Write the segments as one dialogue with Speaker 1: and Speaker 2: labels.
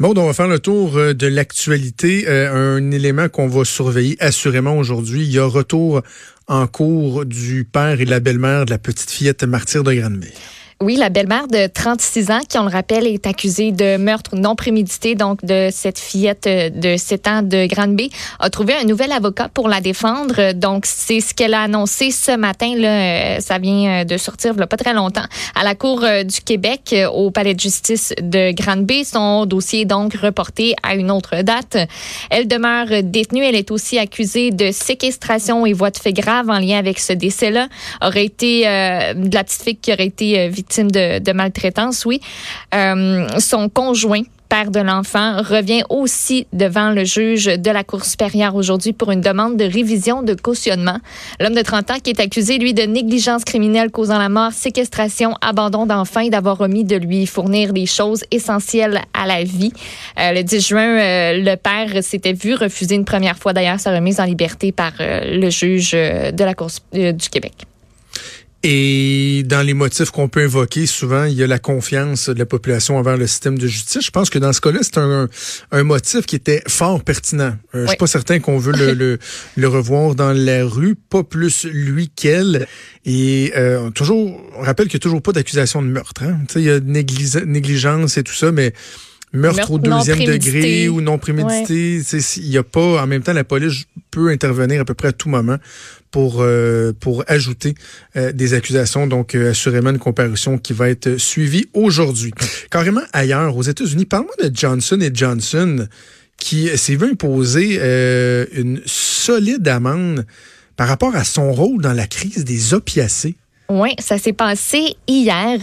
Speaker 1: Bon, on va faire le tour euh, de l'actualité. Euh, un élément qu'on va surveiller assurément aujourd'hui. Il y a retour en cours du père et de la belle-mère de la petite fillette martyre de Granby.
Speaker 2: Oui, la belle-mère de 36 ans, qui, on le rappelle, est accusée de meurtre non prémédité, donc de cette fillette de 7 ans de Granby, a trouvé un nouvel avocat pour la défendre. Donc, c'est ce qu'elle a annoncé ce matin. Là, euh, ça vient de sortir a pas très longtemps à la Cour euh, du Québec, euh, au Palais de justice de Granby. Son dossier est donc reporté à une autre date. Elle demeure détenue. Elle est aussi accusée de séquestration et voie de fait grave en lien avec ce décès-là. Aurait été de la petite fille qui aurait été victime de, maltraitance, oui. Euh, son conjoint père de l'enfant, revient aussi devant le juge de la Cour supérieure aujourd'hui pour une demande de révision de cautionnement. L'homme de 30 ans qui est accusé, lui, de négligence criminelle causant la mort, séquestration, abandon d'enfant et d'avoir omis de lui fournir des choses essentielles à la vie. Euh, le 10 juin, euh, le père s'était vu refuser une première fois d'ailleurs sa remise en liberté par le juge de la Cour du Québec.
Speaker 1: Et dans les motifs qu'on peut invoquer, souvent, il y a la confiance de la population envers le système de justice. Je pense que dans ce cas-là, c'est un, un, motif qui était fort pertinent. Euh, Je suis pas certain qu'on veut le, le, le, revoir dans la rue, pas plus lui qu'elle. Et euh, toujours, on rappelle qu'il n'y a toujours pas d'accusation de meurtre. Hein? Il y a négligence et tout ça, mais meurtre, au deuxième degré ou non prémédité. Il y a pas, en même temps, la police peut intervenir à peu près à tout moment pour euh, pour ajouter euh, des accusations. Donc, euh, assurément, une comparution qui va être suivie aujourd'hui. Carrément ailleurs, aux États-Unis, parle-moi de Johnson et Johnson qui s'est vu imposer une solide amende par rapport à son rôle dans la crise des opiacés.
Speaker 2: Oui, ça s'est passé hier.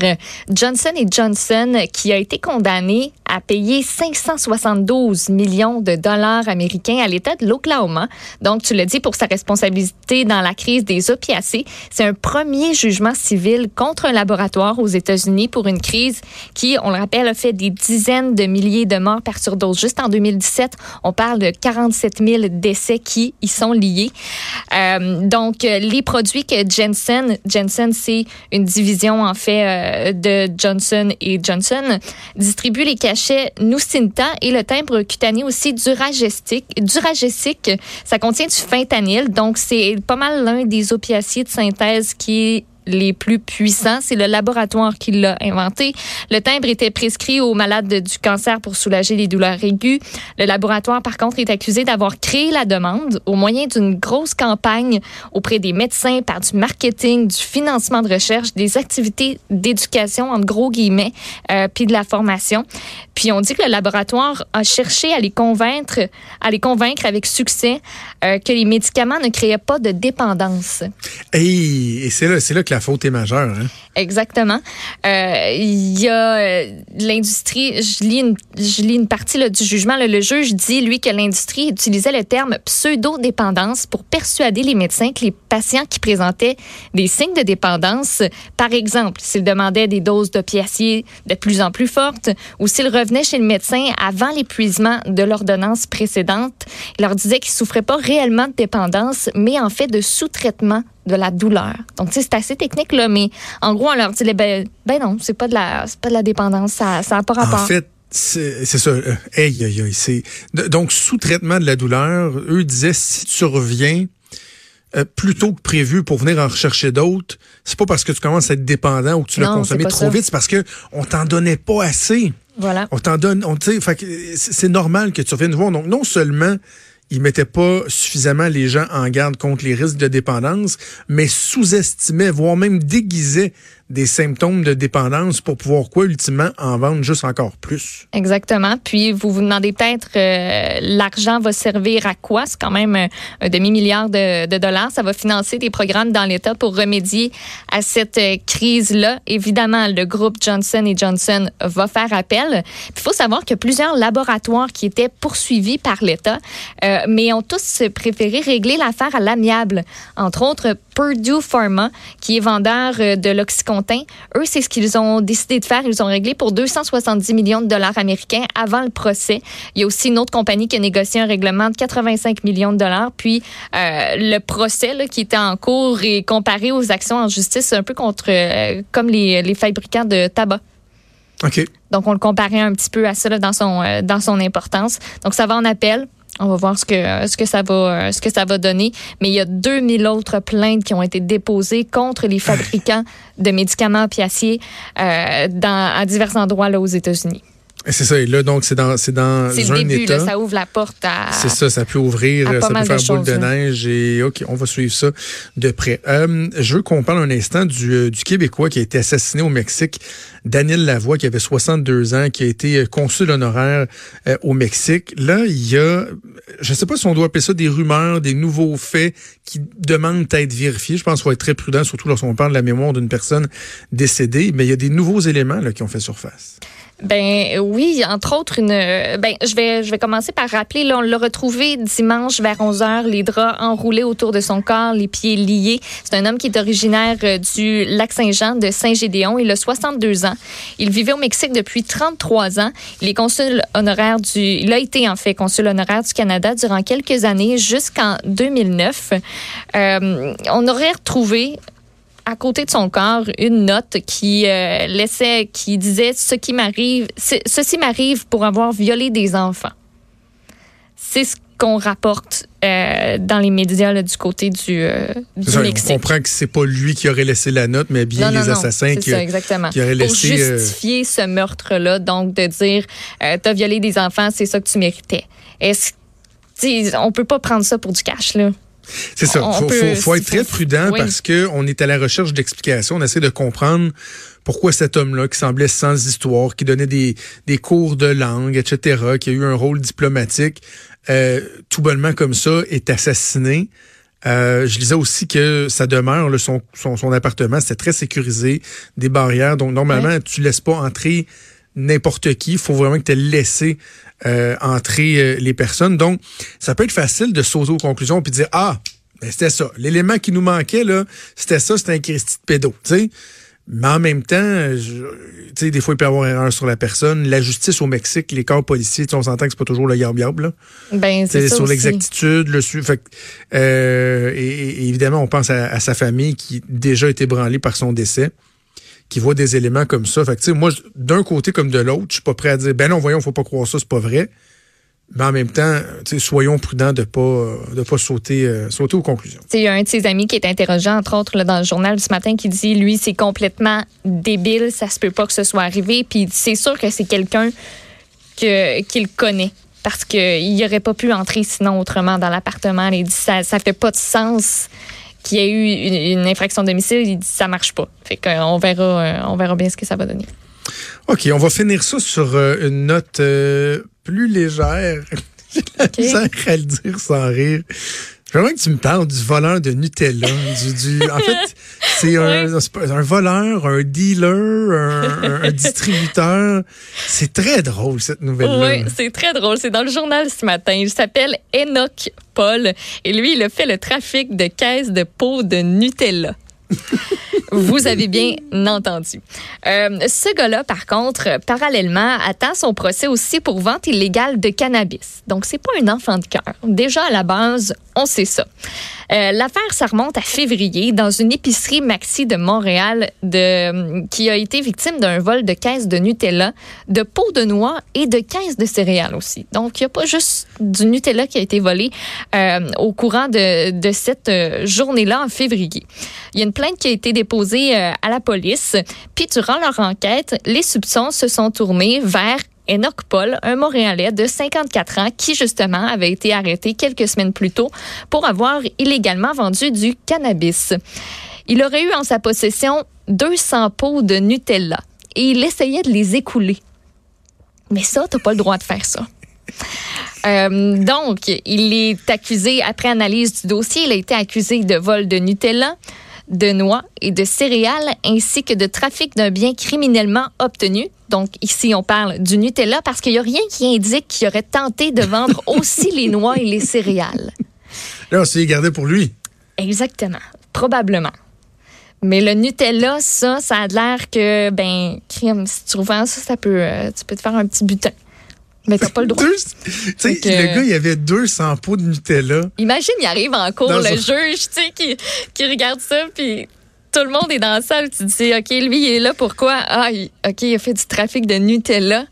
Speaker 2: Johnson Johnson, qui a été condamné à payer 572 millions de dollars américains à l'État de l'Oklahoma. Donc, tu le dis, pour sa responsabilité dans la crise des opiacés. C'est un premier jugement civil contre un laboratoire aux États-Unis pour une crise qui, on le rappelle, a fait des dizaines de milliers de morts par surdose. Juste en 2017, on parle de 47 000 décès qui y sont liés. Euh, donc, les produits que Jensen, Jensen, c'est une division, en fait, euh, de Johnson et Johnson, distribue les cachets cachet Nucinta et le timbre cutané aussi. Duragesic, ça contient du fentanyl, donc c'est pas mal l'un des opiacés de synthèse qui est les plus puissants. C'est le laboratoire qui l'a inventé. Le timbre était prescrit aux malades du cancer pour soulager les douleurs aiguës. Le laboratoire, par contre, est accusé d'avoir créé la demande au moyen d'une grosse campagne auprès des médecins par du marketing, du financement de recherche, des activités d'éducation, en gros guillemets, euh, puis de la formation. Puis on dit que le laboratoire a cherché à les convaincre, à les convaincre avec succès euh, que les médicaments ne créaient pas de dépendance.
Speaker 1: et c'est là, c'est là que la faute est majeure. Hein?
Speaker 2: Exactement. Euh, il y a euh, l'industrie, je lis une, je lis une partie là, du jugement. Le juge dit, lui, que l'industrie utilisait le terme pseudo-dépendance pour persuader les médecins que les patients qui présentaient des signes de dépendance, par exemple, s'ils demandaient des doses d'opiacés de plus en plus fortes ou s'ils revenaient chez le médecin avant l'épuisement de l'ordonnance précédente, il leur disait qu'ils souffraient pas réellement de dépendance, mais en fait de sous-traitement de la douleur. Donc, c'est assez technique, là, mais en gros, on leur dit, ben, ben non, c'est pas de la, pas de la dépendance, ça n'a pas rapport.
Speaker 1: En fait, c'est ça. Euh, aïe, aïe, aïe. Donc, sous-traitement de la douleur, eux disaient, si tu reviens euh, plus tôt que prévu pour venir en rechercher d'autres, c'est pas parce que tu commences à être dépendant ou que tu l'as consommé trop vite, c'est parce que on t'en donnait pas assez.
Speaker 2: Voilà.
Speaker 1: On t'en donne, on, c'est normal que tu reviennes voir. Donc, non seulement il mettait pas suffisamment les gens en garde contre les risques de dépendance, mais sous-estimait, voire même déguisait des symptômes de dépendance pour pouvoir quoi ultimement en vendre juste encore plus?
Speaker 2: Exactement. Puis vous vous demandez peut-être euh, l'argent va servir à quoi? C'est quand même un, demi-milliard de, de, dollars. Ça va financer des programmes dans l'État pour remédier à cette euh, crise-là. Évidemment, le groupe Johnson Johnson va faire appel. Il faut savoir que plusieurs laboratoires qui étaient poursuivis par l'État, euh, mais ont tous préféré régler l'affaire à l'amiable. Entre autres, Purdue Pharma, qui est vendeur euh, de l'Oxycontin. Eux, c'est ce qu'ils ont décidé de faire. Ils ont réglé pour 270 millions de dollars américains avant le procès. Il y a aussi une autre compagnie qui a négocié un règlement de 85 millions de dollars. Puis euh, le procès là, qui était en cours est comparé aux actions en justice un peu contre euh, comme les, les fabricants de tabac.
Speaker 1: OK.
Speaker 2: Donc, on le comparait un petit peu à ça là, dans, son, dans son importance. Donc, ça va en appel. On va voir ce que, ce que, ça, va, ce que ça va donner. Mais il y a 2000 autres plaintes qui ont été déposées contre les fabricants de médicaments opiacés euh, dans, à divers endroits là, aux États-Unis.
Speaker 1: C'est ça. Et là, donc, c'est dans, c'est dans
Speaker 2: c'est le début, Là, ça ouvre la porte à.
Speaker 1: C'est ça, ça peut ouvrir, ça peut faire boule de neige. Et OK, on va suivre ça de près. Euh, je veux qu'on parle un instant du, euh, du Québécois qui a été assassiné au Mexique, Daniel Lavoie, qui avait 62 ans, qui a été euh, consul honoraire au Mexique. Là, il y a, je ne sais pas si on doit appeler ça des rumeurs, des nouveaux faits qui demandent à être vérifiés. Je pense qu'il faut être très prudent, surtout lorsqu'on parle de la mémoire d'une personne décédée. Mais il y a des nouveaux éléments là, qui ont fait surface.
Speaker 2: Ben oui, entre autres une ben je vais commencer par rappeler là on l'a retrouvé dimanche vers 11h les draps enroulés autour de son corps, les pieds liés. C'est un homme qui est originaire euh, du lac Saint-Jean de Saint-Gédéon, il a 62 ans. Il vivait au Mexique depuis 33 ans. Il est consul honoraire du il a été en fait consul honoraire du Canada durant quelques années jusqu'en 2009. Euh, on aurait retrouvé à côté de son corps une note qui euh, laissait, qui disait ce qui m'arrive, ceci m'arrive pour avoir violé des enfants. C'est ce qu'on rapporte euh, dans les médias du côté du, euh, du Mexique.
Speaker 1: On comprend que c'est pas lui qui aurait laissé la note, mais bien les assassins qui, ça, exactement. qui auraient laissé.
Speaker 2: Pour justifier ce meurtre-là, donc de dire t'as violé des enfants, c'est ça que tu méritais. Est-ce on peut pas prendre ça pour du cash là.
Speaker 1: C'est ça. Il faut, être très prudent parce que on est à la recherche d'explications. On essaie de comprendre pourquoi cet homme-là, qui semblait sans histoire, qui donnait des, des cours de langue, etc., qui a eu un rôle diplomatique, euh, tout bonnement comme ça, est assassiné. Euh, je disais aussi que sa demeure, son, son, son, appartement, c'était très sécurisé, des barrières. Donc, normalement, tu laisses pas entrer n'importe qui. Il faut vraiment que tu laissé euh, entrer euh, les personnes. Donc, ça peut être facile de sauter aux conclusions puis de dire Ah, ben c'était ça. L'élément qui nous manquait, là, c'était ça, c'était un Christy de pédo. Mais en même temps, des fois, il peut y avoir erreur sur la personne. La justice au Mexique, les corps policiers, on s'entend que c'est pas toujours le yab-yab,
Speaker 2: Ben, c'est
Speaker 1: Sur l'exactitude, le fait, euh, et, évidemment, on pense à, à, sa famille qui déjà été branlée par son décès qui voit des éléments comme ça. Fait que, moi, d'un côté comme de l'autre, je suis pas prêt à dire, ben non, voyons, faut pas croire ça, c'est pas vrai. Mais en même temps, soyons prudents de pas de pas sauter euh, sauter aux conclusions.
Speaker 2: Il y a un de ses amis qui est interrogé, entre autres, dans le journal ce matin, qui dit lui, c'est complètement débile, ça se peut pas que ce soit arrivé. Puis c'est sûr que c'est quelqu'un que qu'il connaît. Parce qu'il n'aurait pas pu entrer sinon autrement dans l'appartement. Il dit ça, ça fait pas de sens qu'il y a eu une, infraction de domicile, il dit ça marche pas. Fait qu'on verra, euh, on verra bien ce que ça va donner.
Speaker 1: OK, on va finir ça sur euh, une note euh, plus légère. J'ai la misère à le dire sans rire. J'aimerais que tu me parles du voleur de Nutella. du, du, en fait, c'est un, un, voleur, un dealer, un, distributeur. C'est très drôle, cette nouvelle-là.
Speaker 2: Oui, c'est très drôle. C'est dans le journal ce matin. Il s'appelle Enoch Paul. Et lui, il a fait le trafic de caisses de peau de Nutella. Vous avez bien entendu. Euh, ce gars-là, par contre, parallèlement, attend son procès aussi pour vente illégale de cannabis. Donc, c'est pas un enfant de cœur. Déjà, à la base, on sait ça. Euh, l'affaire, ça remonte à février dans une épicerie Maxi de Montréal de, qui a été victime d'un vol de caisses de Nutella, de pots de noix et de caisses de céréales aussi. Donc, il n'y a pas juste du Nutella qui a été volé euh, au courant de, de cette euh, journée-là en février. Il y a une plainte qui a été déposée à la police. Puis, durant leur enquête, les soupçons se sont tournés vers Enoch Paul, un Montréalais de 54 ans qui justement avait été arrêté quelques semaines plus tôt pour avoir illégalement vendu du cannabis. Il aurait eu en sa possession 200 pots de Nutella et il essayait de les écouler. Mais ça, t'as pas le droit de faire ça. Euh, donc, il est accusé, après analyse du dossier, il a été accusé de vol de Nutella, de noix et de céréales, ainsi que de trafic d'un bien criminellement obtenu. Donc, ici, on parle du Nutella parce qu'il n'y a rien qui indique qu'il aurait tenté de vendre aussi les noix et les céréales.
Speaker 1: Là, on s'est gardé pour lui.
Speaker 2: Exactement. Probablement. Mais le Nutella, ça, ça a l'air que, ben, crime, si tu revends ça, ça peut, euh, tu peux te faire un petit butin. Mais t'as pas le droit.
Speaker 1: Tu sais,
Speaker 2: euh,
Speaker 1: le gars, il avait 200 pots de Nutella.
Speaker 2: Imagine, il arrive en cours,
Speaker 1: Dans
Speaker 2: le
Speaker 1: un-
Speaker 2: juge, tu sais, qui, qui regarde ça, puis tout le monde est dans la salle. Tu te dis, OK, lui, il est là, pourquoi? Ah, il- OK, il a fait du trafic de Nutella.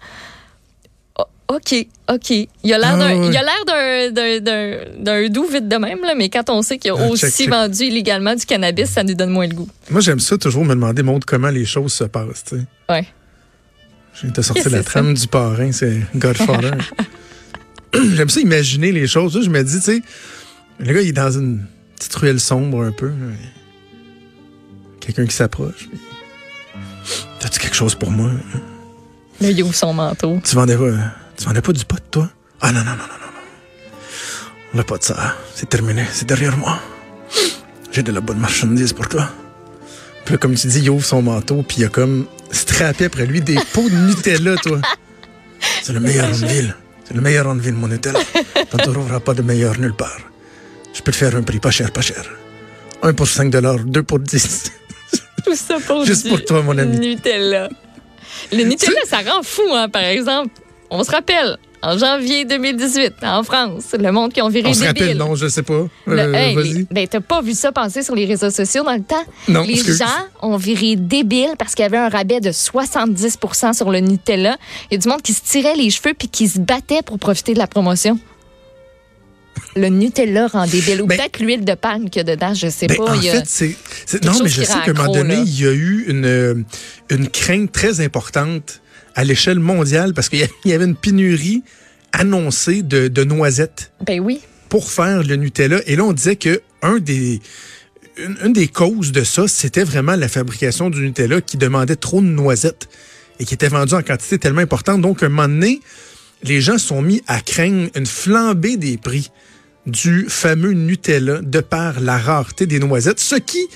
Speaker 2: OK, OK. Il a l'air
Speaker 1: Ah,
Speaker 2: d'un, doux vite de même, là, mais quand on sait qu'il a
Speaker 1: Ah,
Speaker 2: aussi
Speaker 1: check, check.
Speaker 2: vendu illégalement du cannabis, ça nous donne moins le goût.
Speaker 1: Moi, j'aime ça toujours me demander, montre comment les choses se passent.
Speaker 2: Ouais.
Speaker 1: J'ai sorti la trame du parrain, c'est Godfather. J'aime ça imaginer les choses. Je me dis, tu sais, le gars, il est dans une petite ruelle sombre un peu. Quelqu'un qui s'approche. T'as-tu quelque chose pour moi?
Speaker 2: Là, il ouvre son manteau.
Speaker 1: Tu vendais pas, tu vendais pas du pot, toi? Ah non, non, non, non, non. non. On n'a pas de ça. C'est terminé. C'est derrière moi. J'ai de la bonne marchandise pour toi. Puis comme tu dis, il ouvre son manteau, puis il a comme strappé après lui des pots de Nutella, toi. C'est le meilleur en ville. C'est le meilleur en ville, mon Nutella. T'en trouveras pas de meilleur nulle part. Je peux te faire un prix pas cher, pas cher. Un pour 5 deux pour 10.
Speaker 2: Tout ça pour
Speaker 1: Juste
Speaker 2: du
Speaker 1: pour toi, mon ami.
Speaker 2: Nutella. Le Nutella, ça rend fou, hein, par exemple. On se rappelle, en janvier 2018, en France, le monde qui ont viré
Speaker 1: On se
Speaker 2: débile.
Speaker 1: rappelle, non, je sais pas.
Speaker 2: Le-
Speaker 1: Euh,
Speaker 2: hey,
Speaker 1: Vas-y.
Speaker 2: les- ben, t'as pas vu ça passer sur les réseaux sociaux dans le temps?
Speaker 1: Non,
Speaker 2: les
Speaker 1: excuse.
Speaker 2: gens ont viré débile parce qu'il y avait un rabais de 70% sur le Nutella. Il y a du monde qui se tirait les cheveux puis qui se battait pour profiter de la promotion. Le Nutella rend débile. Ou
Speaker 1: Ben-
Speaker 2: peut-être l'huile de palme qu'il y a dedans, je sais
Speaker 1: Ben,
Speaker 2: pas.
Speaker 1: en
Speaker 2: il y a-
Speaker 1: fait, c'est. Non, mais je sais qu'à un moment donné,
Speaker 2: là.
Speaker 1: il y a eu une, euh, une crainte très importante à l'échelle mondiale parce qu'il y avait une pénurie annoncée de, de noisettes
Speaker 2: Ben oui.
Speaker 1: pour faire le Nutella. Et là, on disait que un des. Une, une des causes de ça, c'était vraiment la fabrication du Nutella qui demandait trop de noisettes et qui était vendu en quantité tellement importante. Donc, à un moment donné, les gens sont mis à craindre une flambée des prix du fameux Nutella de par la rareté des noisettes, ce qui,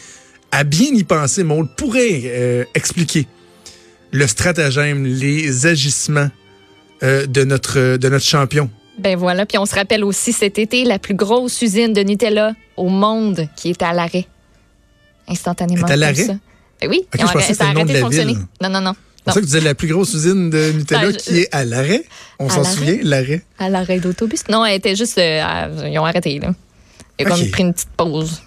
Speaker 1: à bien y penser, Maud, pourrait euh, expliquer le stratagème, les agissements euh, de, notre, de notre champion.
Speaker 2: Ben voilà. Puis on se rappelle aussi cet été la plus grosse usine de Nutella au monde qui est à l'arrêt. Instantanément.
Speaker 1: Est à l'arrêt?
Speaker 2: Ben oui. Ils ont ça a arrêté
Speaker 1: de
Speaker 2: fonctionner.
Speaker 1: ville.
Speaker 2: Non, non, non.
Speaker 1: C'est ça que vous êtes la plus grosse usine de Nutella
Speaker 2: Ben, je-
Speaker 1: qui est à l'arrêt. On s'en souvient, l'arrêt.
Speaker 2: À l'arrêt d'autobus. Non, elle était juste. euh, à- ils ont arrêté, là. Ils ont pris une petite pause.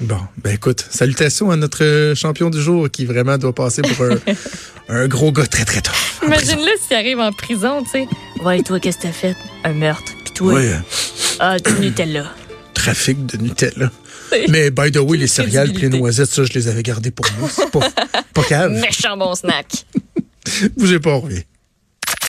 Speaker 1: Bon, ben écoute, salutations à notre euh, champion du jour qui vraiment doit passer pour un, un gros gars très très tough.
Speaker 2: Imagine-le s'il arrive en prison, tu sais.
Speaker 3: Ouais, toi, qu'est-ce que t'as fait? Un meurtre. Puis toi?
Speaker 1: Ouais, euh,
Speaker 3: Ah, du Nutella.
Speaker 1: trafic de Nutella. Mais by the way, les céréales et les noisettes, ça, je les avais gardées pour moi. C'est pas, pas cave.
Speaker 2: Méchant bon snack.
Speaker 1: Bougez pas, on revient.